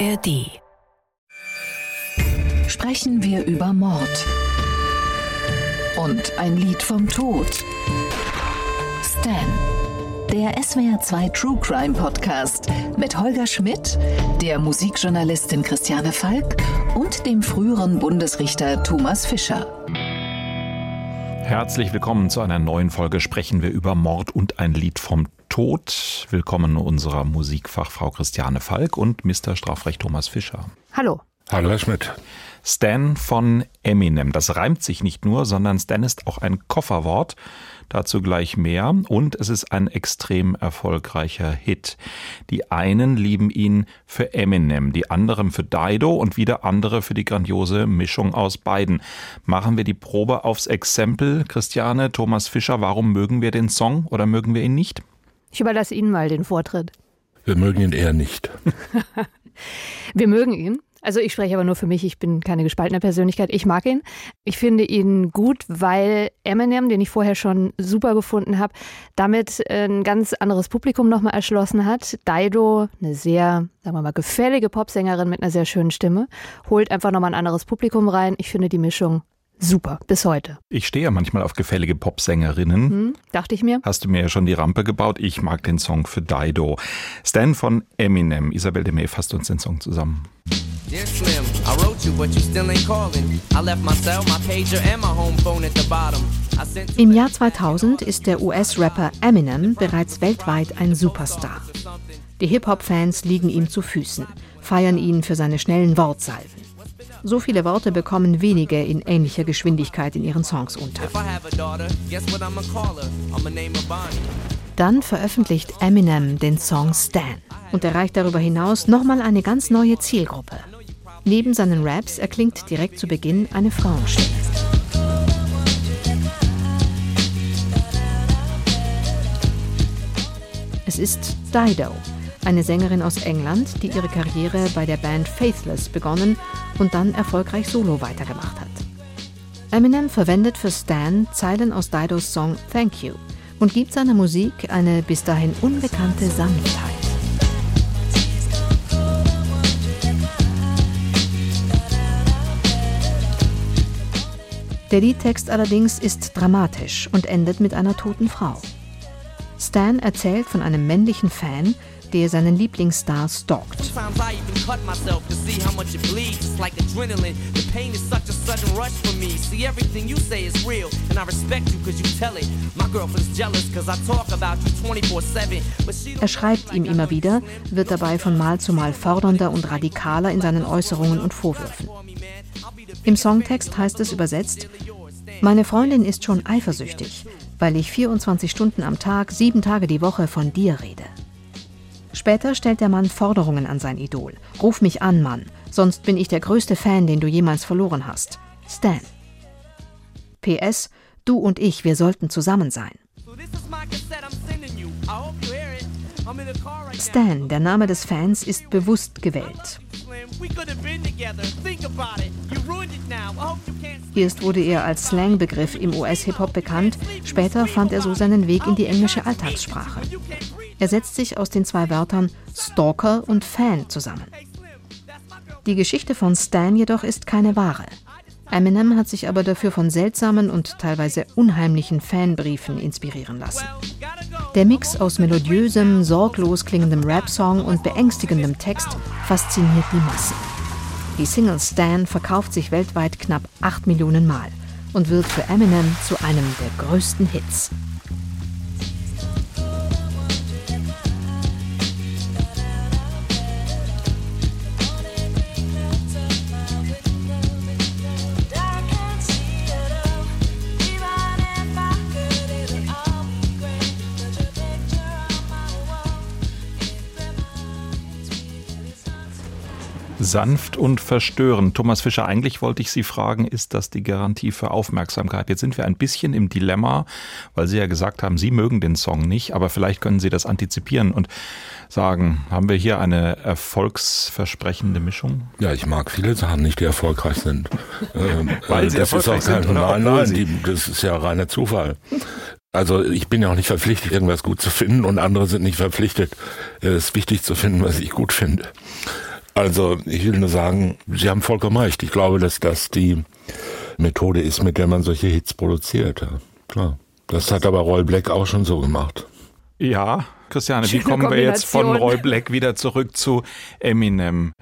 ARD. Sprechen wir über Mord. Und ein Lied vom Tod. Stan. Der SWR2 True Crime Podcast mit Holger Schmidt, der Musikjournalistin Christiane Falk und dem früheren Bundesrichter Thomas Fischer. Herzlich willkommen zu einer neuen Folge Sprechen wir über Mord und ein Lied vom Tod. Willkommen unserer Musikfachfrau Christiane Falk und Mr. Strafrecht Thomas Fischer. Hallo. Hallo, Herr Schmidt. Stan von Eminem. Das reimt sich nicht nur, sondern Stan ist auch ein Kofferwort. Dazu gleich mehr. Und es ist ein extrem erfolgreicher Hit. Die einen lieben ihn für Eminem, die anderen für Dido und wieder andere für die grandiose Mischung aus beiden. Machen wir die Probe aufs Exempel. Christiane, Thomas Fischer, warum mögen wir den Song oder mögen wir ihn nicht? Ich überlasse Ihnen mal den Vortritt. Wir mögen ihn eher nicht. wir mögen ihn. Also ich spreche aber nur für mich, ich bin keine gespaltene Persönlichkeit. Ich mag ihn. Ich finde ihn gut, weil Eminem, den ich vorher schon super gefunden habe, damit ein ganz anderes Publikum nochmal erschlossen hat. Dido, eine sehr, sagen wir mal, gefällige Popsängerin mit einer sehr schönen Stimme, holt einfach nochmal ein anderes Publikum rein. Ich finde die Mischung super, bis heute. Ich stehe ja manchmal auf gefällige Popsängerinnen. Hm, dachte ich mir. Hast du mir ja schon die Rampe gebaut. Ich mag den Song für Dido. Stan von Eminem. Isabel Demey fasst uns den Song zusammen. Dear Slim, I wrote you, but you still ain't calling. I left my cell, my pager and my home phone at the bottom. Im Jahr 2000 ist der US-Rapper Eminem bereits weltweit ein Superstar. Die Hip-Hop-Fans liegen ihm zu Füßen, feiern ihn für seine schnellen Wortsalven. So viele Worte bekommen wenige in ähnlicher Geschwindigkeit in ihren Songs unter. Dann veröffentlicht Eminem den Song Stan und erreicht darüber hinaus nochmal eine ganz neue Zielgruppe. Neben seinen Raps erklingt direkt zu Beginn eine Frauenstimme. Es ist Dido, eine Sängerin aus England, die ihre Karriere bei der Band Faithless begonnen und dann erfolgreich solo weitergemacht hat. Eminem verwendet für Stan Zeilen aus Didos Song Thank You und gibt seiner Musik eine bis dahin unbekannte Sanftheit. Der Liedtext allerdings ist dramatisch und endet mit einer toten Frau. Stan erzählt von einem männlichen Fan, der seinen Lieblingsstar stalkt. Er schreibt ihm immer wieder, wird dabei von Mal zu Mal fordernder und radikaler in seinen Äußerungen und Vorwürfen. Im Songtext heißt es übersetzt, meine Freundin ist schon eifersüchtig, weil ich 24 Stunden am Tag, sieben Tage die Woche von dir rede. Später stellt der Mann Forderungen an sein Idol. Ruf mich an, Mann, sonst bin ich der größte Fan, den du jemals verloren hast. Stan. PS, du und ich, wir sollten zusammen sein. Stan, der Name des Fans, ist bewusst gewählt. Erst wurde er als Slangbegriff im US-Hip-Hop bekannt, später fand er so seinen Weg in die englische Alltagssprache. Er setzt sich aus den zwei Wörtern Stalker und Fan zusammen. Die Geschichte von Stan jedoch ist keine wahre. Eminem hat sich aber dafür von seltsamen und teilweise unheimlichen Fanbriefen inspirieren lassen. Der Mix aus melodiösem, sorglos klingendem Rap-Song und beängstigendem Text fasziniert die Massen. Die Single Stan verkauft sich weltweit knapp 8 Millionen Mal und wird für Eminem zu einem der größten Hits. Sanft und verstörend. Thomas Fischer, eigentlich wollte ich Sie fragen, ist das die Garantie für Aufmerksamkeit? Jetzt sind wir ein bisschen im Dilemma, weil Sie ja gesagt haben, Sie mögen den Song nicht, aber vielleicht können Sie das antizipieren und sagen, haben wir hier eine erfolgsversprechende Mischung? Ja, ich mag viele Sachen nicht, die erfolgreich sind. ähm, weil sie das erfolgreich ist auch kein, sind, nein, nein, die, das ist ja reiner Zufall. Also ich bin ja auch nicht verpflichtet, irgendwas gut zu finden und andere sind nicht verpflichtet, es wichtig zu finden, was ich gut finde. Also ich will nur sagen, Sie haben vollkommen recht. Ich glaube, dass das die Methode ist, mit der man solche Hits produziert. Ja, klar. Das hat aber Roy Black auch schon so gemacht. Ja, Christiane, wie kommen wir jetzt von Roy Black wieder zurück zu Eminem?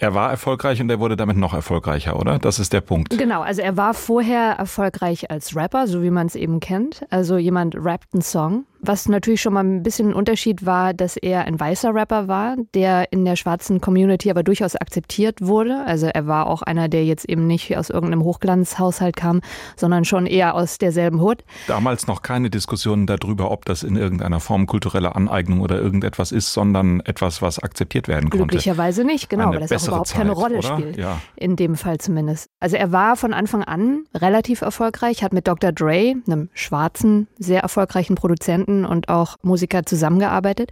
Er war erfolgreich und er wurde damit noch erfolgreicher, oder? Das ist der Punkt. Genau, also er war vorher erfolgreich als Rapper, so wie man es eben kennt. Also jemand rappt einen Song, was natürlich schon mal ein bisschen ein Unterschied war, dass er ein weißer Rapper war, der in der schwarzen Community aber durchaus akzeptiert wurde. Also er war auch einer, der jetzt eben nicht aus irgendeinem Hochglanzhaushalt kam, sondern schon eher aus derselben Hut. Damals noch keine Diskussionen darüber, ob das in irgendeiner Form kulturelle Aneignung oder irgendetwas ist, sondern etwas, was akzeptiert werden konnte. Glücklicherweise nicht, genau, Eine weil das auch überhaupt Zeit, keine Rolle oder? spielt. Ja. In dem Fall zumindest. Also er war von Anfang an relativ erfolgreich, hat mit Dr. Dre, einem schwarzen, sehr erfolgreichen Produzenten, Produzenten und auch Musiker zusammengearbeitet.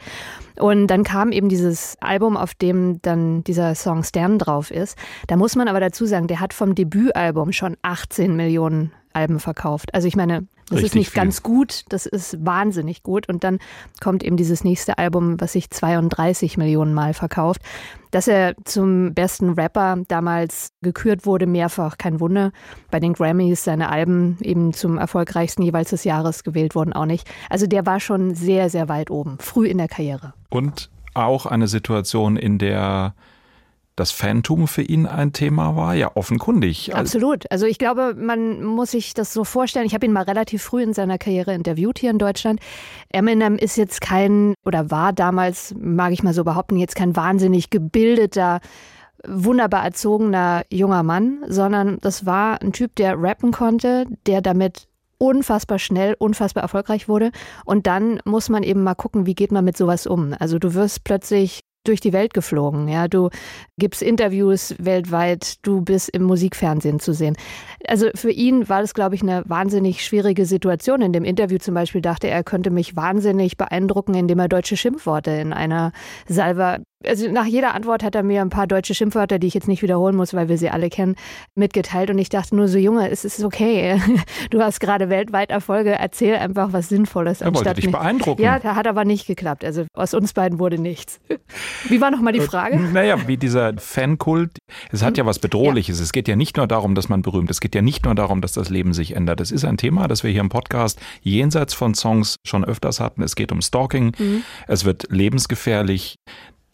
Und dann kam eben dieses Album, auf dem dann dieser Song Stern drauf ist. Da muss man aber dazu sagen, der hat vom Debütalbum schon 18 Millionen Alben verkauft. Also ich meine, das Richtig ist nicht viel. ganz gut, das ist wahnsinnig gut. Und dann kommt eben dieses nächste Album, was sich 32 Millionen Mal verkauft. Dass er zum besten Rapper damals gekürt wurde, mehrfach, kein Wunder. Bei den Grammys seine Alben eben zum erfolgreichsten jeweils des Jahres gewählt wurden auch nicht. Also der war schon sehr, sehr weit oben, früh in der Karriere. Und auch eine Situation, in der das Phantom für ihn ein Thema war? Ja, offenkundig. Absolut. Also ich glaube, man muss sich das so vorstellen. Ich habe ihn mal relativ früh in seiner Karriere interviewt hier in Deutschland. Eminem ist jetzt kein, oder war damals, mag ich mal so behaupten, jetzt kein wahnsinnig gebildeter, wunderbar erzogener junger Mann, sondern das war ein Typ, der rappen konnte, der damit unfassbar schnell, unfassbar erfolgreich wurde. Und dann muss man eben mal gucken, wie geht man mit sowas um. Also du wirst plötzlich durch die Welt geflogen. Ja, du gibst Interviews weltweit, du bist im Musikfernsehen zu sehen. Also für ihn war das, glaube ich, eine wahnsinnig schwierige Situation. In dem Interview zum Beispiel dachte er, er könnte mich wahnsinnig beeindrucken, indem er deutsche Schimpfworte in einer Salva also nach jeder Antwort hat er mir ein paar deutsche Schimpfwörter, die ich jetzt nicht wiederholen muss, weil wir sie alle kennen, mitgeteilt. Und ich dachte nur so, Junge, es ist okay. Du hast gerade weltweit Erfolge, erzähl einfach was Sinnvolles. Er wollte dich beeindrucken. Ja, da hat aber nicht geklappt. Also aus uns beiden wurde nichts. Wie war nochmal die äh, Frage? Naja, wie dieser Fankult. Es hat ja was Bedrohliches. Ja. Es geht ja nicht nur darum, dass man berühmt. Es geht ja nicht nur darum, dass das Leben sich ändert. Das ist ein Thema, das wir hier im Podcast jenseits von Songs schon öfters hatten. Es geht um Stalking. Mhm. Es wird lebensgefährlich.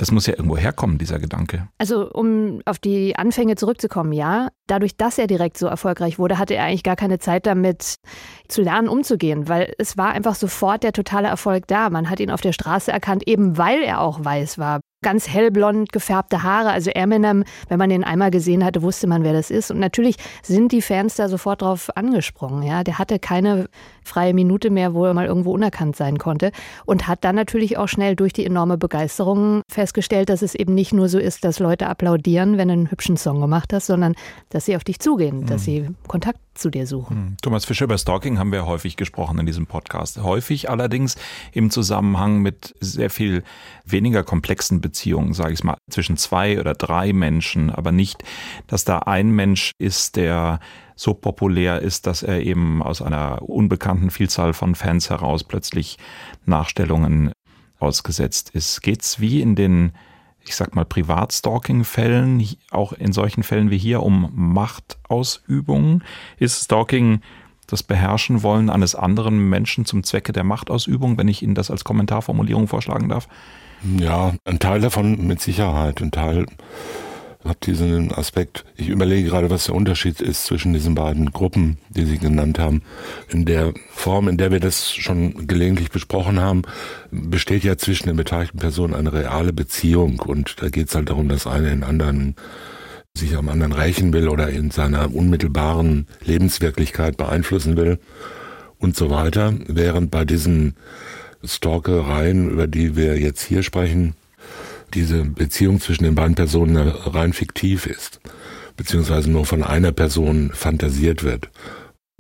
Das muss ja irgendwo herkommen, dieser Gedanke. Also, um auf die Anfänge zurückzukommen, ja. Dadurch, dass er direkt so erfolgreich wurde, hatte er eigentlich gar keine Zeit damit zu lernen, umzugehen, weil es war einfach sofort der totale Erfolg da. Man hat ihn auf der Straße erkannt, eben weil er auch weiß war ganz hellblond gefärbte Haare. Also Eminem, wenn man den einmal gesehen hatte, wusste man, wer das ist. Und natürlich sind die Fans da sofort drauf angesprungen. Ja, der hatte keine freie Minute mehr, wo er mal irgendwo unerkannt sein konnte und hat dann natürlich auch schnell durch die enorme Begeisterung festgestellt, dass es eben nicht nur so ist, dass Leute applaudieren, wenn du einen hübschen Song gemacht hast, sondern dass sie auf dich zugehen, mhm. dass sie Kontakt zu dir suchen. Mhm. Thomas Fischer, über Stalking haben wir häufig gesprochen in diesem Podcast. Häufig allerdings im Zusammenhang mit sehr viel weniger komplexen Beziehungen, sage ich mal, zwischen zwei oder drei Menschen, aber nicht, dass da ein Mensch ist, der so populär ist, dass er eben aus einer unbekannten Vielzahl von Fans heraus plötzlich Nachstellungen ausgesetzt ist. Geht's wie in den ich sag mal, Privatstalking-Fällen, auch in solchen Fällen wie hier, um Machtausübung? Ist Stalking das Beherrschen wollen eines anderen Menschen zum Zwecke der Machtausübung, wenn ich Ihnen das als Kommentarformulierung vorschlagen darf? Ja, ein Teil davon mit Sicherheit, ein Teil habe diesen Aspekt. Ich überlege gerade, was der Unterschied ist zwischen diesen beiden Gruppen, die Sie genannt haben. In der Form, in der wir das schon gelegentlich besprochen haben, besteht ja zwischen den beteiligten Personen eine reale Beziehung und da geht es halt darum, dass einer den anderen sich am anderen rächen will oder in seiner unmittelbaren Lebenswirklichkeit beeinflussen will und so weiter. Während bei diesen Stalkereien, über die wir jetzt hier sprechen, diese Beziehung zwischen den beiden Personen rein fiktiv ist, beziehungsweise nur von einer Person fantasiert wird.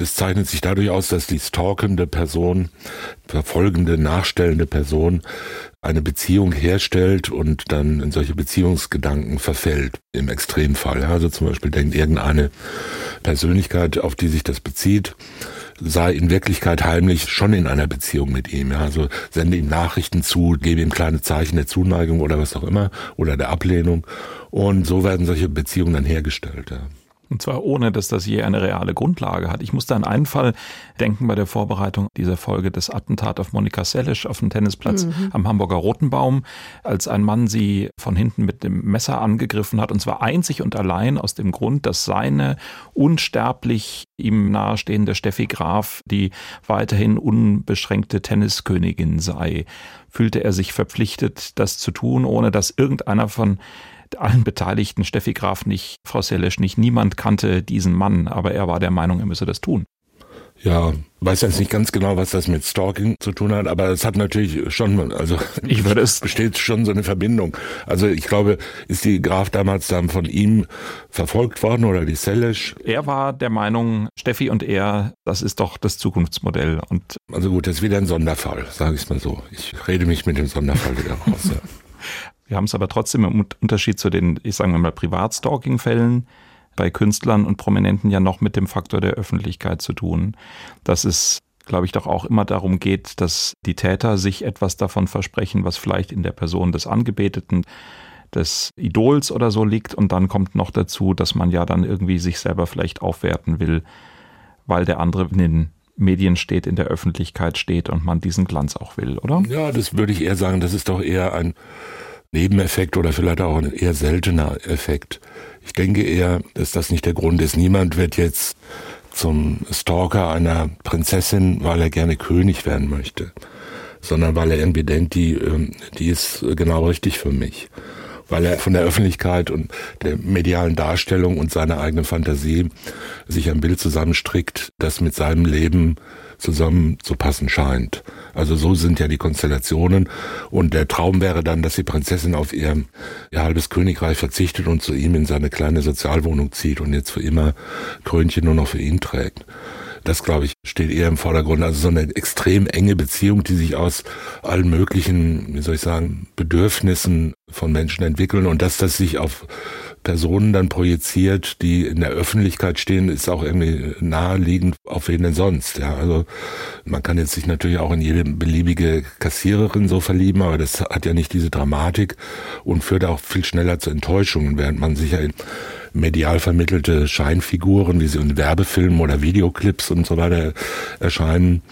Es zeichnet sich dadurch aus, dass die stalkende Person, verfolgende, nachstellende Person eine Beziehung herstellt und dann in solche Beziehungsgedanken verfällt, im Extremfall. Also zum Beispiel denkt irgendeine Persönlichkeit, auf die sich das bezieht, sei in Wirklichkeit heimlich schon in einer Beziehung mit ihm. Also sende ihm Nachrichten zu, gebe ihm kleine Zeichen der Zuneigung oder was auch immer oder der Ablehnung. Und so werden solche Beziehungen dann hergestellt. Und zwar ohne, dass das je eine reale Grundlage hat. Ich musste an einen Fall denken bei der Vorbereitung dieser Folge des Attentat auf Monika Sellisch auf dem Tennisplatz mhm. am Hamburger Rotenbaum, als ein Mann sie von hinten mit dem Messer angegriffen hat. Und zwar einzig und allein aus dem Grund, dass seine unsterblich ihm nahestehende Steffi Graf die weiterhin unbeschränkte Tenniskönigin sei fühlte er sich verpflichtet, das zu tun, ohne dass irgendeiner von allen Beteiligten, Steffi Graf nicht, Frau Selesch nicht, niemand kannte diesen Mann, aber er war der Meinung, er müsse das tun. Ja, weiß jetzt nicht ganz genau, was das mit Stalking zu tun hat, aber es hat natürlich schon, also ich würde es besteht schon so eine Verbindung. Also ich glaube, ist die Graf damals dann von ihm verfolgt worden oder die Selesch? Er war der Meinung, Steffi und er, das ist doch das Zukunftsmodell. Und also gut, das ist wieder ein Sonderfall, sage ich mal so. Ich rede mich mit dem Sonderfall wieder raus. Ja. Wir haben es aber trotzdem im Unterschied zu den, ich sage mal, Privatstalking-Fällen bei Künstlern und Prominenten ja noch mit dem Faktor der Öffentlichkeit zu tun. Dass es, glaube ich, doch auch immer darum geht, dass die Täter sich etwas davon versprechen, was vielleicht in der Person des Angebeteten des Idols oder so liegt. Und dann kommt noch dazu, dass man ja dann irgendwie sich selber vielleicht aufwerten will, weil der andere in den Medien steht, in der Öffentlichkeit steht und man diesen Glanz auch will, oder? Ja, das würde ich eher sagen, das ist doch eher ein Nebeneffekt oder vielleicht auch ein eher seltener Effekt. Ich denke eher, dass das nicht der Grund ist. Niemand wird jetzt zum Stalker einer Prinzessin, weil er gerne König werden möchte, sondern weil er irgendwie denkt, die, ähm, die ist genau richtig für mich. Weil er von der Öffentlichkeit und der medialen Darstellung und seiner eigenen Fantasie sich ein Bild zusammenstrickt, das mit seinem Leben zusammenzupassen scheint. Also so sind ja die Konstellationen. Und der Traum wäre dann, dass die Prinzessin auf ihr, ihr halbes Königreich verzichtet und zu ihm in seine kleine Sozialwohnung zieht und jetzt für immer Krönchen nur noch für ihn trägt. Das, glaube ich, steht eher im Vordergrund. Also so eine extrem enge Beziehung, die sich aus allen möglichen, wie soll ich sagen, Bedürfnissen von Menschen entwickeln und dass das sich auf Personen dann projiziert, die in der Öffentlichkeit stehen, ist auch irgendwie naheliegend, auf wen denn sonst. Ja, also man kann jetzt sich natürlich auch in jede beliebige Kassiererin so verlieben, aber das hat ja nicht diese Dramatik und führt auch viel schneller zu Enttäuschungen, während man sich ja in medial vermittelte Scheinfiguren, wie sie in Werbefilmen oder Videoclips und so weiter erscheinen.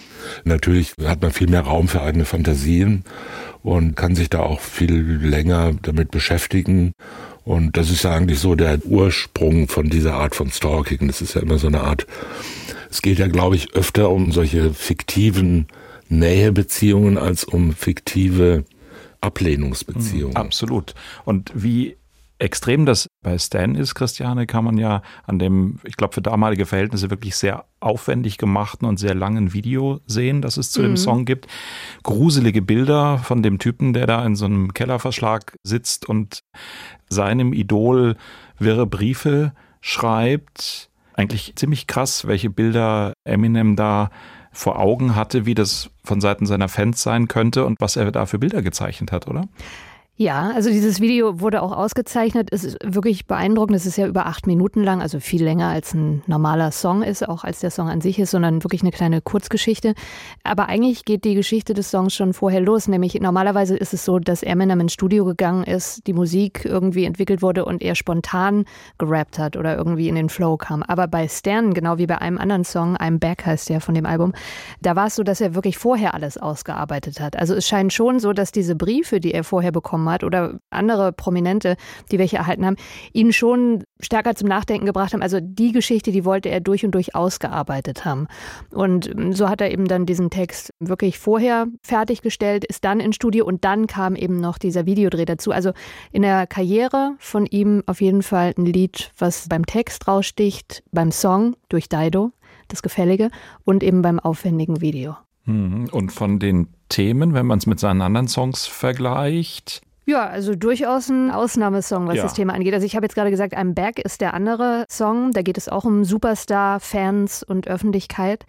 Natürlich hat man viel mehr Raum für eigene Fantasien und kann sich da auch viel länger damit beschäftigen und das ist ja eigentlich so der Ursprung von dieser Art von Stalking. Das ist ja immer so eine Art, es geht ja, glaube ich, öfter um solche fiktiven Nähebeziehungen als um fiktive Ablehnungsbeziehungen. Absolut. Und wie extrem das bei Stan ist, Christiane, kann man ja an dem, ich glaube, für damalige Verhältnisse wirklich sehr aufwendig gemachten und sehr langen Video sehen, das es zu mhm. dem Song gibt. Gruselige Bilder von dem Typen, der da in so einem Kellerverschlag sitzt und seinem Idol wirre Briefe schreibt. Eigentlich ziemlich krass, welche Bilder Eminem da vor Augen hatte, wie das von Seiten seiner Fans sein könnte und was er da für Bilder gezeichnet hat, oder? Ja, also dieses Video wurde auch ausgezeichnet. Es ist wirklich beeindruckend. Es ist ja über acht Minuten lang, also viel länger als ein normaler Song ist, auch als der Song an sich ist, sondern wirklich eine kleine Kurzgeschichte. Aber eigentlich geht die Geschichte des Songs schon vorher los. Nämlich normalerweise ist es so, dass Eminem ins Studio gegangen ist, die Musik irgendwie entwickelt wurde und er spontan gerappt hat oder irgendwie in den Flow kam. Aber bei Stan, genau wie bei einem anderen Song, I'm Back heißt der von dem Album, da war es so, dass er wirklich vorher alles ausgearbeitet hat. Also es scheint schon so, dass diese Briefe, die er vorher bekommen hat oder andere Prominente, die welche erhalten haben, ihn schon stärker zum Nachdenken gebracht haben. Also die Geschichte, die wollte er durch und durch ausgearbeitet haben. Und ähm, so hat er eben dann diesen Text wirklich vorher fertiggestellt, ist dann ins Studio und dann kam eben noch dieser Videodreh dazu. Also in der Karriere von ihm auf jeden Fall ein Lied, was beim Text raussticht, beim Song durch Dido, das Gefällige, und eben beim aufwendigen Video. Mhm. Und von den Themen, wenn man es mit seinen anderen Songs vergleicht, ja, also durchaus ein Ausnahmesong, was ja. das Thema angeht. Also ich habe jetzt gerade gesagt, I'm Back ist der andere Song. Da geht es auch um Superstar, Fans und Öffentlichkeit.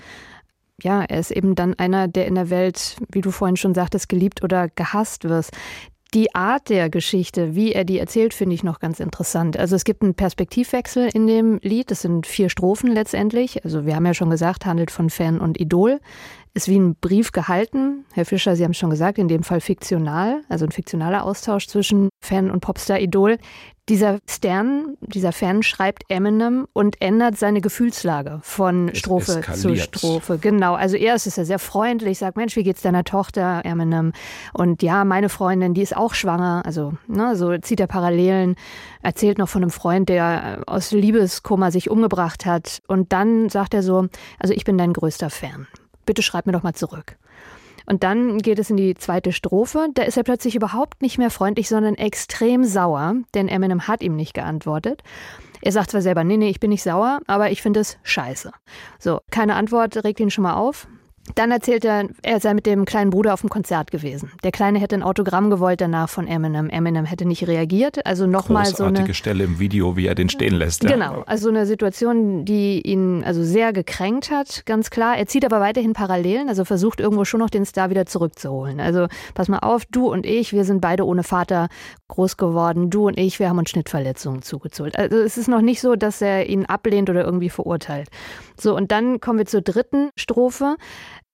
Ja, er ist eben dann einer, der in der Welt, wie du vorhin schon sagtest, geliebt oder gehasst wird. Die Art der Geschichte, wie er die erzählt, finde ich noch ganz interessant. Also es gibt einen Perspektivwechsel in dem Lied. Das sind vier Strophen letztendlich. Also wir haben ja schon gesagt, handelt von Fan und Idol. Ist wie ein Brief gehalten. Herr Fischer, Sie haben es schon gesagt, in dem Fall fiktional, also ein fiktionaler Austausch zwischen Fan und Popstar-Idol. Dieser Stern, dieser Fan schreibt Eminem und ändert seine Gefühlslage von es Strophe eskaliert. zu Strophe. Genau. Also erst ist er sehr freundlich, sagt, Mensch, wie geht's deiner Tochter, Eminem? Und ja, meine Freundin, die ist auch schwanger. Also, ne, so zieht er Parallelen, erzählt noch von einem Freund, der aus Liebeskummer sich umgebracht hat. Und dann sagt er so, also ich bin dein größter Fan. Bitte schreib mir doch mal zurück. Und dann geht es in die zweite Strophe. Da ist er plötzlich überhaupt nicht mehr freundlich, sondern extrem sauer, denn Eminem hat ihm nicht geantwortet. Er sagt zwar selber, nee, nee, ich bin nicht sauer, aber ich finde es scheiße. So, keine Antwort regt ihn schon mal auf. Dann erzählt er, er sei mit dem kleinen Bruder auf dem Konzert gewesen. Der Kleine hätte ein Autogramm gewollt danach von Eminem. Eminem hätte nicht reagiert. Also nochmal so eine Stelle im Video, wie er den stehen lässt. Ja. Genau, also eine Situation, die ihn also sehr gekränkt hat, ganz klar. Er zieht aber weiterhin Parallelen, also versucht irgendwo schon noch den Star wieder zurückzuholen. Also pass mal auf, du und ich, wir sind beide ohne Vater groß geworden. Du und ich, wir haben uns Schnittverletzungen zugezogen. Also es ist noch nicht so, dass er ihn ablehnt oder irgendwie verurteilt. So, und dann kommen wir zur dritten Strophe.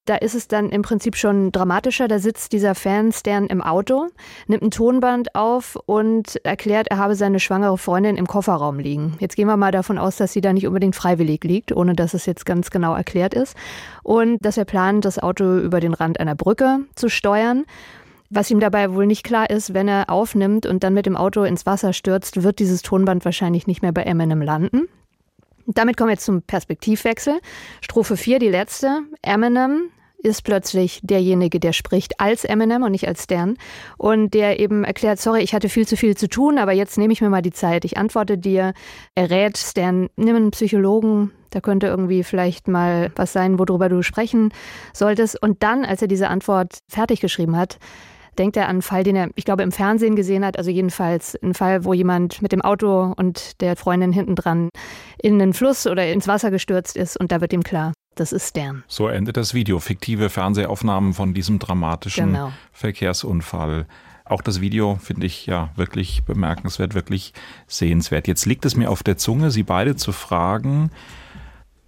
Da ist es dann im Prinzip schon dramatischer. Da sitzt dieser Fanstern im Auto, nimmt ein Tonband auf und erklärt, er habe seine schwangere Freundin im Kofferraum liegen. Jetzt gehen wir mal davon aus, dass sie da nicht unbedingt freiwillig liegt, ohne dass es jetzt ganz genau erklärt ist. Und dass er plant, das Auto über den Rand einer Brücke zu steuern. Was ihm dabei wohl nicht klar ist, wenn er aufnimmt und dann mit dem Auto ins Wasser stürzt, wird dieses Tonband wahrscheinlich nicht mehr bei Eminem landen. Damit kommen wir jetzt zum Perspektivwechsel. Strophe 4, die letzte. Eminem ist plötzlich derjenige, der spricht als Eminem und nicht als Stern und der eben erklärt, sorry, ich hatte viel zu viel zu tun, aber jetzt nehme ich mir mal die Zeit. Ich antworte dir, er rät Stern, nimm einen Psychologen, da könnte irgendwie vielleicht mal was sein, worüber du sprechen solltest. Und dann, als er diese Antwort fertig geschrieben hat, denkt er an einen Fall, den er, ich glaube, im Fernsehen gesehen hat. Also jedenfalls ein Fall, wo jemand mit dem Auto und der Freundin hinten dran in den Fluss oder ins Wasser gestürzt ist und da wird ihm klar, das ist Stern. So endet das Video. Fiktive Fernsehaufnahmen von diesem dramatischen genau. Verkehrsunfall. Auch das Video finde ich ja wirklich bemerkenswert, wirklich sehenswert. Jetzt liegt es mir auf der Zunge, Sie beide zu fragen,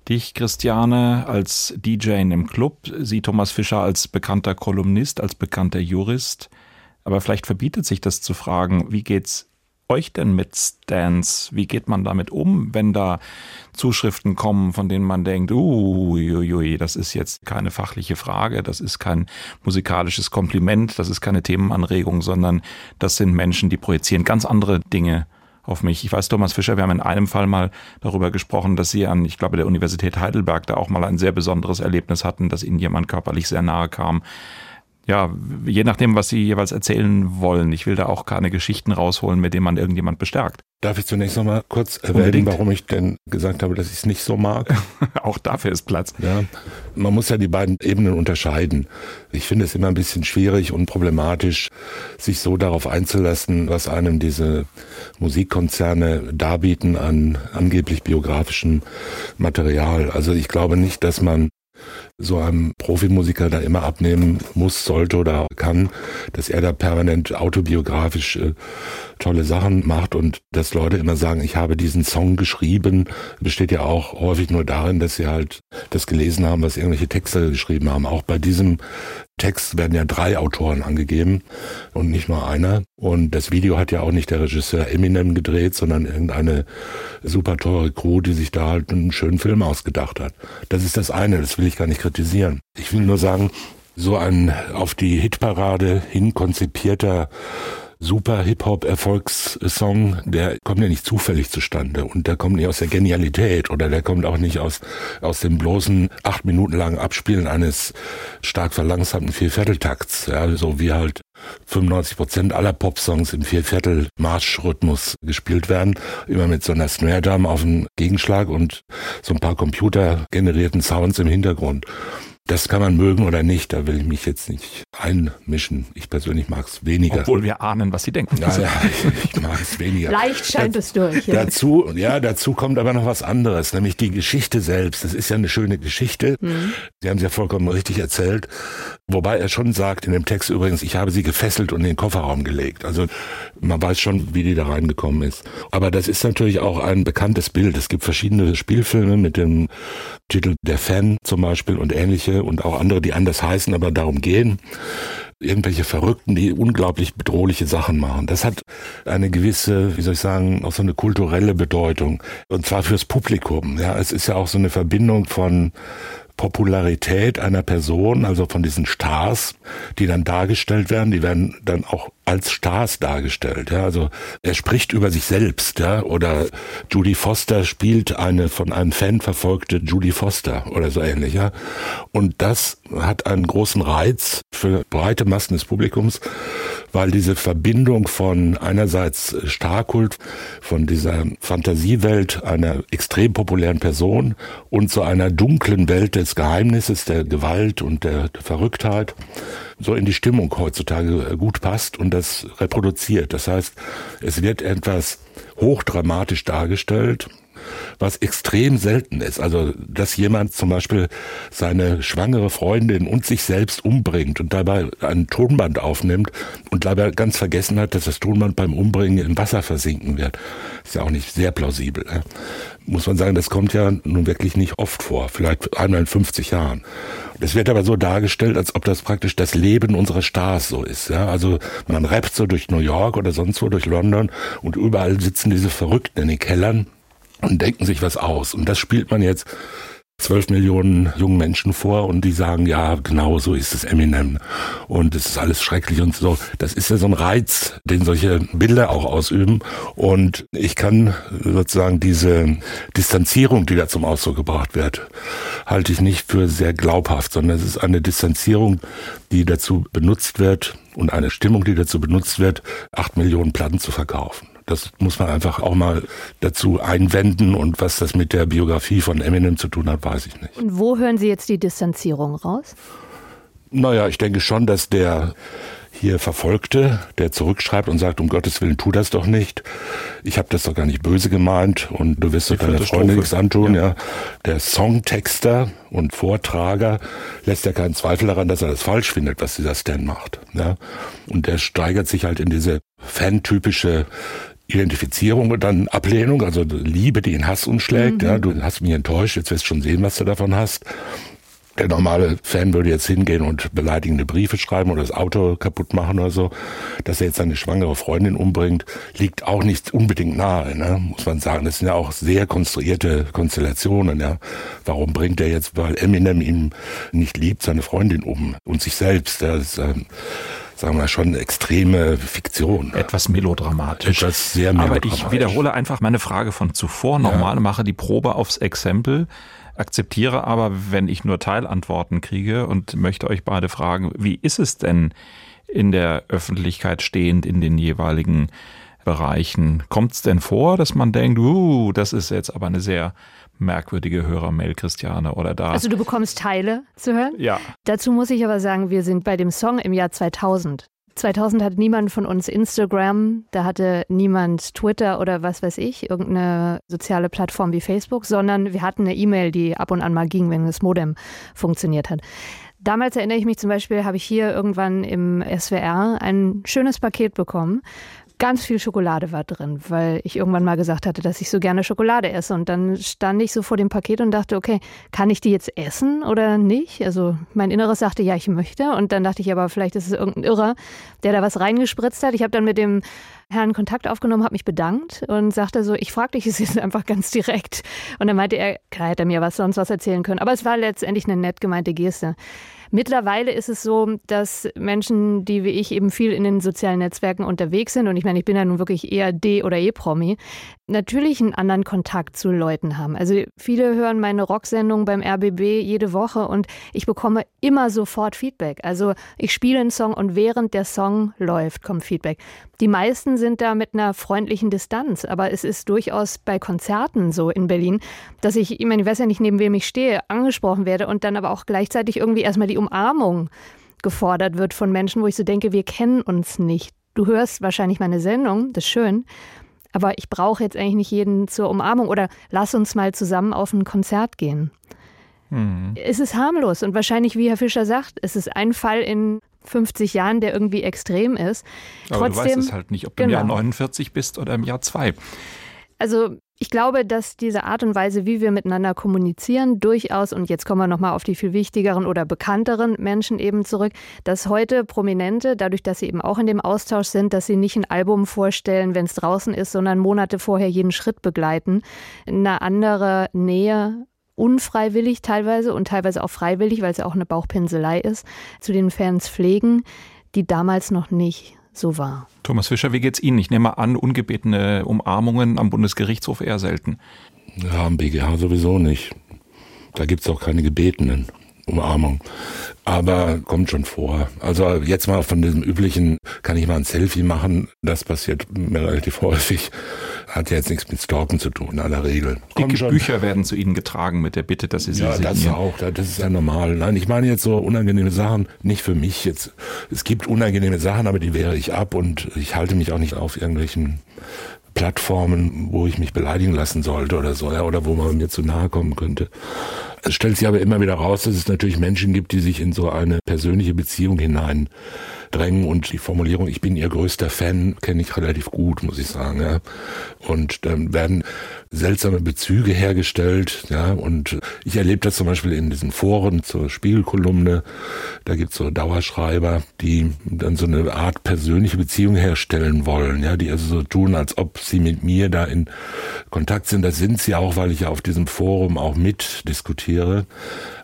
dich, Christiane, als DJ im Club, sie Thomas Fischer als bekannter Kolumnist, als bekannter Jurist. Aber vielleicht verbietet sich das zu fragen, wie geht's euch denn mit Stans? Wie geht man damit um, wenn da Zuschriften kommen, von denen man denkt, uiuiui, das ist jetzt keine fachliche Frage, das ist kein musikalisches Kompliment, das ist keine Themenanregung, sondern das sind Menschen, die projizieren ganz andere Dinge auf mich. Ich weiß, Thomas Fischer, wir haben in einem Fall mal darüber gesprochen, dass Sie an, ich glaube, der Universität Heidelberg da auch mal ein sehr besonderes Erlebnis hatten, dass Ihnen jemand körperlich sehr nahe kam ja, je nachdem, was Sie jeweils erzählen wollen. Ich will da auch keine Geschichten rausholen, mit denen man irgendjemand bestärkt. Darf ich zunächst noch mal kurz erwähnen, warum ich denn gesagt habe, dass ich es nicht so mag? auch dafür ist Platz. Ja, man muss ja die beiden Ebenen unterscheiden. Ich finde es immer ein bisschen schwierig und problematisch, sich so darauf einzulassen, was einem diese Musikkonzerne darbieten an angeblich biografischem Material. Also ich glaube nicht, dass man so einem Profimusiker da immer abnehmen muss, sollte oder kann, dass er da permanent autobiografisch äh, tolle Sachen macht und dass Leute immer sagen, ich habe diesen Song geschrieben, besteht ja auch häufig nur darin, dass sie halt das gelesen haben, was irgendwelche Texte geschrieben haben. Auch bei diesem Text werden ja drei Autoren angegeben und nicht nur einer. Und das Video hat ja auch nicht der Regisseur Eminem gedreht, sondern irgendeine super teure Crew, die sich da halt einen schönen Film ausgedacht hat. Das ist das eine, das will ich gar nicht kritisieren. Ich will nur sagen, so ein auf die Hitparade hin konzipierter super Hip-Hop-Erfolgssong, der kommt ja nicht zufällig zustande und der kommt nicht aus der Genialität oder der kommt auch nicht aus, aus dem bloßen acht Minuten langen Abspielen eines stark verlangsamten Viervierteltakts, ja, so wie halt 95 Prozent aller Popsongs im Vierviertel-Marschrhythmus gespielt werden, immer mit so einer Snare-Drum auf dem Gegenschlag und so ein paar computergenerierten Sounds im Hintergrund. Das kann man mögen oder nicht, da will ich mich jetzt nicht einmischen. Ich persönlich mag es weniger. Obwohl wir ahnen, was Sie denken. Ja, ja, ich, ich mag es weniger. Leicht scheint es durch. Ja. Dazu, ja, dazu kommt aber noch was anderes, nämlich die Geschichte selbst. Das ist ja eine schöne Geschichte. Mhm. Sie haben es ja vollkommen richtig erzählt. Wobei er schon sagt in dem Text übrigens, ich habe sie gefesselt und in den Kofferraum gelegt. Also man weiß schon, wie die da reingekommen ist. Aber das ist natürlich auch ein bekanntes Bild. Es gibt verschiedene Spielfilme mit dem Titel Der Fan zum Beispiel und ähnliche und auch andere, die anders heißen, aber darum gehen. Irgendwelche Verrückten, die unglaublich bedrohliche Sachen machen. Das hat eine gewisse, wie soll ich sagen, auch so eine kulturelle Bedeutung. Und zwar fürs Publikum. Ja, es ist ja auch so eine Verbindung von Popularität einer Person, also von diesen Stars, die dann dargestellt werden, die werden dann auch als Stars dargestellt. Ja, also er spricht über sich selbst, ja, oder Judy Foster spielt eine von einem Fan verfolgte Judy Foster oder so ähnlich, ja. Und das hat einen großen Reiz für breite Massen des Publikums, weil diese Verbindung von einerseits Starkult, von dieser Fantasiewelt einer extrem populären Person und zu einer dunklen Welt des Geheimnisses, der Gewalt und der Verrücktheit so in die Stimmung heutzutage gut passt und das reproduziert. Das heißt, es wird etwas hochdramatisch dargestellt, was extrem selten ist. Also, dass jemand zum Beispiel seine schwangere Freundin und sich selbst umbringt und dabei ein Tonband aufnimmt und dabei ganz vergessen hat, dass das Tonband beim Umbringen im Wasser versinken wird. Ist ja auch nicht sehr plausibel. Ne? Muss man sagen, das kommt ja nun wirklich nicht oft vor. Vielleicht einmal in 50 Jahren. Es wird aber so dargestellt, als ob das praktisch das Leben unserer Stars so ist. Ja? Also man rappt so durch New York oder sonst wo, durch London und überall sitzen diese Verrückten in den Kellern und denken sich was aus. Und das spielt man jetzt zwölf Millionen jungen Menschen vor und die sagen, ja, genau so ist es Eminem und es ist alles schrecklich und so. Das ist ja so ein Reiz, den solche Bilder auch ausüben und ich kann sozusagen diese Distanzierung, die da zum Ausdruck gebracht wird, halte ich nicht für sehr glaubhaft, sondern es ist eine Distanzierung, die dazu benutzt wird und eine Stimmung, die dazu benutzt wird, acht Millionen Platten zu verkaufen. Das muss man einfach auch mal dazu einwenden. Und was das mit der Biografie von Eminem zu tun hat, weiß ich nicht. Und wo hören Sie jetzt die Distanzierung raus? Naja, ich denke schon, dass der hier Verfolgte, der zurückschreibt und sagt, um Gottes Willen, tu das doch nicht. Ich habe das doch gar nicht böse gemeint und du wirst doch deiner Freundin nichts antun. Ja. ja. Der Songtexter und Vortrager lässt ja keinen Zweifel daran, dass er das falsch findet, was dieser Stan macht. Ja. Und der steigert sich halt in diese fantypische Identifizierung und dann Ablehnung, also Liebe, die in Hass umschlägt. Mhm. Ja, du hast mich enttäuscht, jetzt wirst du schon sehen, was du davon hast. Der normale Fan würde jetzt hingehen und beleidigende Briefe schreiben oder das Auto kaputt machen oder so. Dass er jetzt seine schwangere Freundin umbringt, liegt auch nicht unbedingt nahe, ne? muss man sagen. Das sind ja auch sehr konstruierte Konstellationen. Ja? Warum bringt er jetzt, weil Eminem ihn nicht liebt, seine Freundin um und sich selbst? Das ist, ähm, sagen wir schon, extreme Fiktion. Etwas melodramatisch. Etwas sehr melodramatisch. Aber ich wiederhole einfach meine Frage von zuvor nochmal, ja. mache die Probe aufs Exempel, akzeptiere aber, wenn ich nur Teilantworten kriege und möchte euch beide fragen, wie ist es denn in der Öffentlichkeit stehend in den jeweiligen Bereichen? Kommt es denn vor, dass man denkt, uh, das ist jetzt aber eine sehr merkwürdige Hörermail, Christiane, oder da. Also du bekommst Teile zu hören? Ja. Dazu muss ich aber sagen, wir sind bei dem Song im Jahr 2000. 2000 hat niemand von uns Instagram, da hatte niemand Twitter oder was weiß ich, irgendeine soziale Plattform wie Facebook, sondern wir hatten eine E-Mail, die ab und an mal ging, wenn das Modem funktioniert hat. Damals erinnere ich mich zum Beispiel, habe ich hier irgendwann im SWR ein schönes Paket bekommen ganz viel Schokolade war drin, weil ich irgendwann mal gesagt hatte, dass ich so gerne Schokolade esse. Und dann stand ich so vor dem Paket und dachte, okay, kann ich die jetzt essen oder nicht? Also mein Inneres sagte, ja, ich möchte. Und dann dachte ich aber, vielleicht ist es irgendein Irrer, der da was reingespritzt hat. Ich habe dann mit dem Herrn Kontakt aufgenommen, habe mich bedankt und sagte so, ich frage dich es jetzt einfach ganz direkt. Und dann meinte er, klar hätte er mir was sonst was erzählen können. Aber es war letztendlich eine nett gemeinte Geste. Mittlerweile ist es so, dass Menschen, die wie ich eben viel in den sozialen Netzwerken unterwegs sind, und ich meine, ich bin ja nun wirklich eher D- oder E-Promi, natürlich einen anderen Kontakt zu Leuten haben. Also viele hören meine Rocksendung beim RBB jede Woche und ich bekomme immer sofort Feedback. Also ich spiele einen Song und während der Song läuft, kommt Feedback. Die meisten sind da mit einer freundlichen Distanz, aber es ist durchaus bei Konzerten so in Berlin, dass ich, ich meine, ich weiß ja nicht, neben wem ich stehe, angesprochen werde und dann aber auch gleichzeitig irgendwie erstmal die Umarmung gefordert wird von Menschen, wo ich so denke, wir kennen uns nicht. Du hörst wahrscheinlich meine Sendung, das ist schön, aber ich brauche jetzt eigentlich nicht jeden zur Umarmung oder lass uns mal zusammen auf ein Konzert gehen. Hm. Es ist harmlos und wahrscheinlich, wie Herr Fischer sagt, es ist ein Fall in 50 Jahren, der irgendwie extrem ist. Aber Trotzdem, du weißt es halt nicht, ob du genau. im Jahr 49 bist oder im Jahr 2. Also ich glaube, dass diese Art und Weise, wie wir miteinander kommunizieren, durchaus, und jetzt kommen wir nochmal auf die viel wichtigeren oder bekannteren Menschen eben zurück, dass heute Prominente, dadurch, dass sie eben auch in dem Austausch sind, dass sie nicht ein Album vorstellen, wenn es draußen ist, sondern Monate vorher jeden Schritt begleiten, eine andere Nähe unfreiwillig teilweise und teilweise auch freiwillig, weil es ja auch eine Bauchpinselei ist, zu den Fans pflegen, die damals noch nicht so war. Thomas Fischer, wie geht's Ihnen? Ich nehme an, ungebetene Umarmungen am Bundesgerichtshof eher selten. Ja, am BGH sowieso nicht. Da gibt's auch keine gebetenen. Umarmung. Aber kommt schon vor. Also jetzt mal von diesem üblichen, kann ich mal ein Selfie machen, das passiert mir relativ häufig. Hat ja jetzt nichts mit Stalken zu tun, in aller Regel. Dicke schon. Bücher werden zu Ihnen getragen mit der Bitte, dass Sie sie Ja, das auch, das ist ja normal. Nein, ich meine jetzt so unangenehme Sachen, nicht für mich jetzt. Es gibt unangenehme Sachen, aber die wehre ich ab und ich halte mich auch nicht auf irgendwelchen Plattformen, wo ich mich beleidigen lassen sollte oder so, ja, oder wo man mir zu nahe kommen könnte. Es stellt sich aber immer wieder raus, dass es natürlich Menschen gibt, die sich in so eine persönliche Beziehung hinein drängen und die Formulierung, ich bin ihr größter Fan, kenne ich relativ gut, muss ich sagen. Ja. Und dann werden seltsame Bezüge hergestellt, ja, und ich erlebe das zum Beispiel in diesen Foren zur Spiegelkolumne, da gibt's so Dauerschreiber, die dann so eine Art persönliche Beziehung herstellen wollen, ja, die also so tun, als ob sie mit mir da in Kontakt sind. Das sind sie auch, weil ich ja auf diesem Forum auch mitdiskutiere,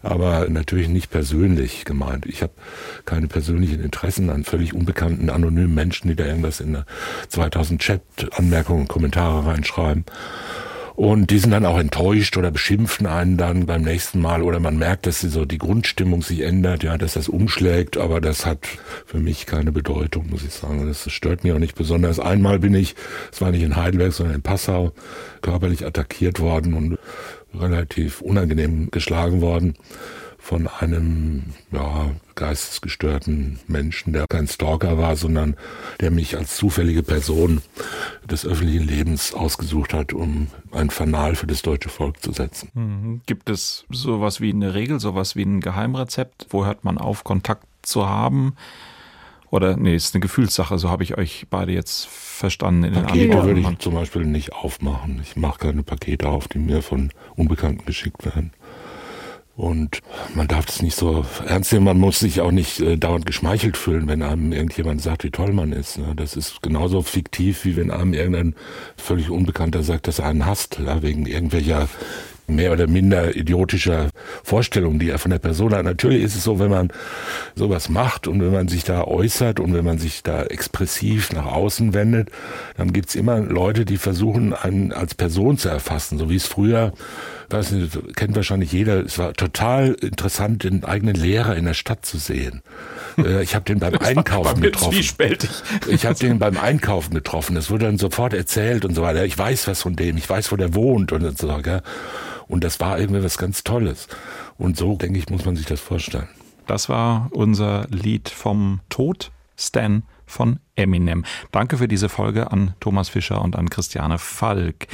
aber natürlich nicht persönlich gemeint. Ich habe keine persönlichen Interessen an völlig unbekannten, anonymen Menschen, die da irgendwas in 2000 Chat-Anmerkungen, Kommentare reinschreiben. Und die sind dann auch enttäuscht oder beschimpfen einen dann beim nächsten Mal oder man merkt, dass so die Grundstimmung sich ändert, ja, dass das umschlägt, aber das hat für mich keine Bedeutung, muss ich sagen. Das stört mich auch nicht besonders. Einmal bin ich, es war nicht in Heidelberg, sondern in Passau, körperlich attackiert worden und relativ unangenehm geschlagen worden von einem ja, geistesgestörten Menschen, der kein Stalker war, sondern der mich als zufällige Person des öffentlichen Lebens ausgesucht hat, um ein Fanal für das deutsche Volk zu setzen. Mhm. Gibt es sowas wie eine Regel, sowas wie ein Geheimrezept? Wo hört man auf, Kontakt zu haben? Oder nee, ist eine Gefühlssache, so habe ich euch beide jetzt verstanden. In Pakete würde ich zum Beispiel nicht aufmachen. Ich mache keine Pakete auf, die mir von Unbekannten geschickt werden. Und man darf das nicht so ernst nehmen, man muss sich auch nicht äh, dauernd geschmeichelt fühlen, wenn einem irgendjemand sagt, wie toll man ist. Ne? Das ist genauso fiktiv, wie wenn einem irgendein völlig Unbekannter sagt, dass er einen hasst, ja? wegen irgendwelcher mehr oder minder idiotischer Vorstellungen, die er von der Person hat. Natürlich ist es so, wenn man sowas macht und wenn man sich da äußert und wenn man sich da expressiv nach außen wendet, dann gibt's immer Leute, die versuchen, einen als Person zu erfassen, so wie es früher weiß nicht, kennt wahrscheinlich jeder, es war total interessant, den eigenen Lehrer in der Stadt zu sehen. Äh, ich habe den beim Einkaufen getroffen. Ich habe den beim Einkaufen getroffen. Das wurde dann sofort erzählt und so weiter. Ich weiß was von dem, ich weiß, wo der wohnt und so. Gell? Und das war irgendwie was ganz Tolles. Und so, denke ich, muss man sich das vorstellen. Das war unser Lied vom Tod, Stan von Eminem. Danke für diese Folge an Thomas Fischer und an Christiane Falk.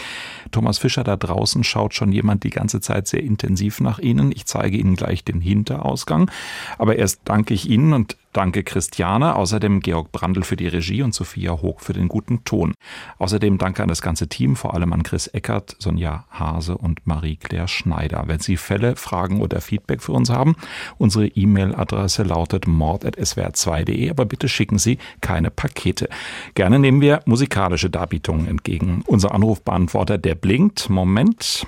Thomas Fischer da draußen schaut schon jemand die ganze Zeit sehr intensiv nach Ihnen. Ich zeige Ihnen gleich den Hinterausgang. Aber erst danke ich Ihnen und danke Christiane, außerdem Georg Brandl für die Regie und Sophia Hoog für den guten Ton. Außerdem danke an das ganze Team, vor allem an Chris Eckert, Sonja Hase und Marie-Claire Schneider. Wenn Sie Fälle, Fragen oder Feedback für uns haben, unsere E-Mail-Adresse lautet mord.swr2.de, aber bitte schicken Sie keine Pakete. Gerne nehmen wir musikalische Darbietungen entgegen. Unser Anrufbeantworter, der blinkt. Moment.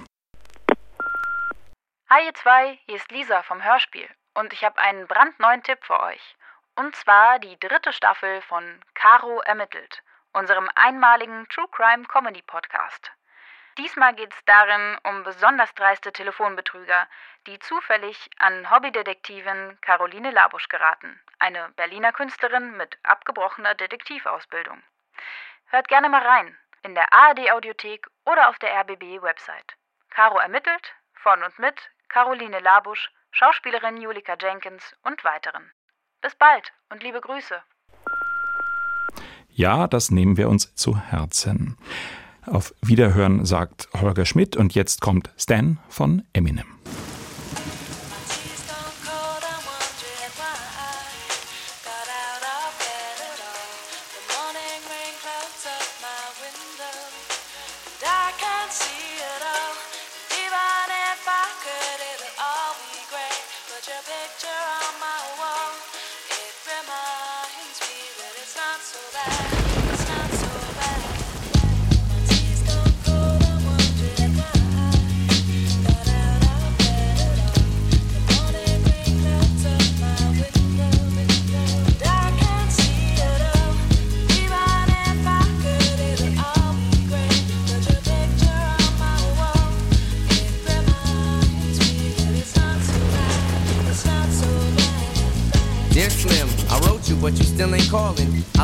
Hi ihr zwei, hier ist Lisa vom Hörspiel. und ich habe einen brandneuen Tipp für euch. Und zwar die dritte Staffel von Caro ermittelt, unserem einmaligen True Crime Comedy Podcast. Diesmal geht es darin um besonders dreiste Telefonbetrüger, die zufällig an Hobbydetektivin Caroline Labusch geraten, eine Berliner Künstlerin mit abgebrochener Detektivausbildung. Hört gerne mal rein, in der ARD Audiothek oder auf der RBB Website. Caro ermittelt, von und mit Caroline Labusch, Schauspielerin Julika Jenkins und weiteren. Bis bald und liebe Grüße. Ja, das nehmen wir uns zu Herzen. Auf Wiederhören sagt Holger Schmidt und jetzt kommt Stan von Eminem. so bad.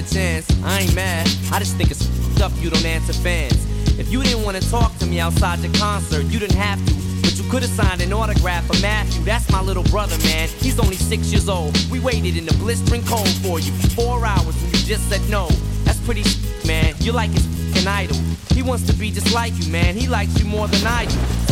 A chance. I ain't mad. I just think it's up you don't answer fans. If you didn't want to talk to me outside the concert, you didn't have to. But you could have signed an autograph for Matthew. That's my little brother, man. He's only six years old. We waited in the blistering cold for you for four hours and you just said no. That's pretty, man. You're like his idol. He wants to be just like you, man. He likes you more than I do.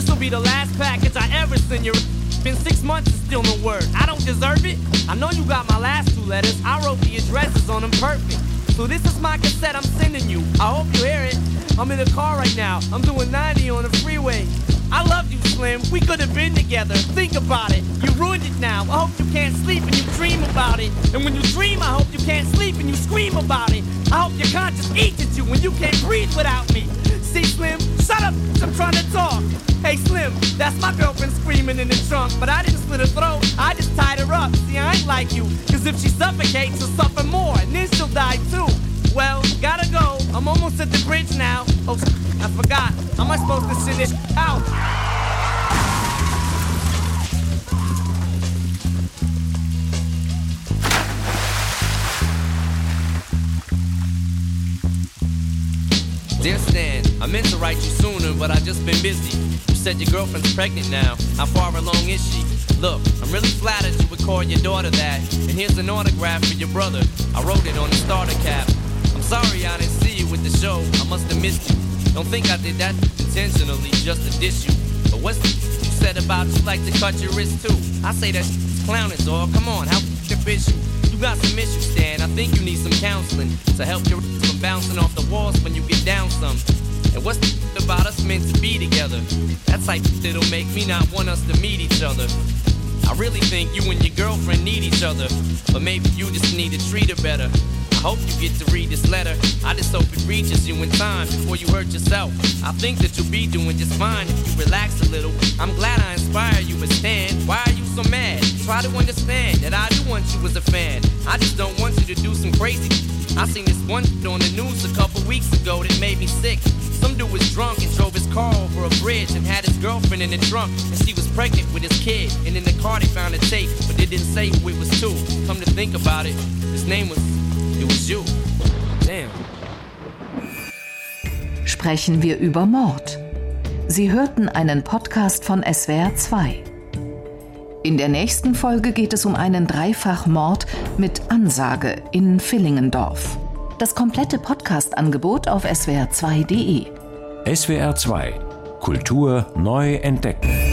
This will be the last package I ever send you. Been six months and still no word. I don't deserve it. I know you got my last two letters. I wrote the addresses on them perfect. So this is my cassette I'm sending you. I hope you hear it. I'm in the car right now. I'm doing 90 on the freeway. I love you, Slim. We could have been together. Think about it. You ruined it now. I hope you can't sleep and you dream about it. And when you dream, I hope you can't sleep and you scream about it. I hope your conscience eats at you when you can't breathe without me. See, Slim, shut up. I'm trying to talk. Hey Slim, that's my girlfriend screaming in the trunk, but I didn't slit her throat, I just tied her up. See, I ain't like you, cause if she suffocates, she'll suffer more, and then she'll die too. Well, gotta go, I'm almost at the bridge now. Oh, I forgot, how am I supposed to send this out? Dear Stan, I meant to write you sooner, but I just been busy. You said your girlfriend's pregnant now. How far along is she? Look, I'm really flattered you would call your daughter that. And here's an autograph for your brother. I wrote it on the starter cap. I'm sorry I didn't see you with the show. I must have missed you. Don't think I did that intentionally just to diss you. But what's you said about you like to cut your wrist too? I say that clowning, dog. Come on, how f***ing bitch you? Got some issues, Stan. I think you need some counseling to help you from bouncing off the walls when you get down some. And what's the about us meant to be together? That type that'll make me not want us to meet each other. I really think you and your girlfriend need each other, but maybe you just need to treat her better. I hope you get to read this letter. I just hope it reaches you in time before you hurt yourself. I think that you'll be doing just fine if you relax a little. I'm glad I inspire you, but Stan, why are you so mad? Try to understand that I do want you as a fan. I just don't want you to do some crazy. I seen this one on the news a couple weeks ago that made me sick. Some dude was drunk and drove his car over a bridge and had his girlfriend in the trunk. And she was pregnant with his kid. And in the car they found a tape, but they didn't say who it was to. Come to think about it, his name was It was you. Damn. Sprechen wir über Mord. Sie hörten einen Podcast von SWR 2. In der nächsten Folge geht es um einen Dreifachmord mit Ansage in Villingendorf. Das komplette Podcast-Angebot auf swr2.de. SWR 2 Kultur neu entdecken.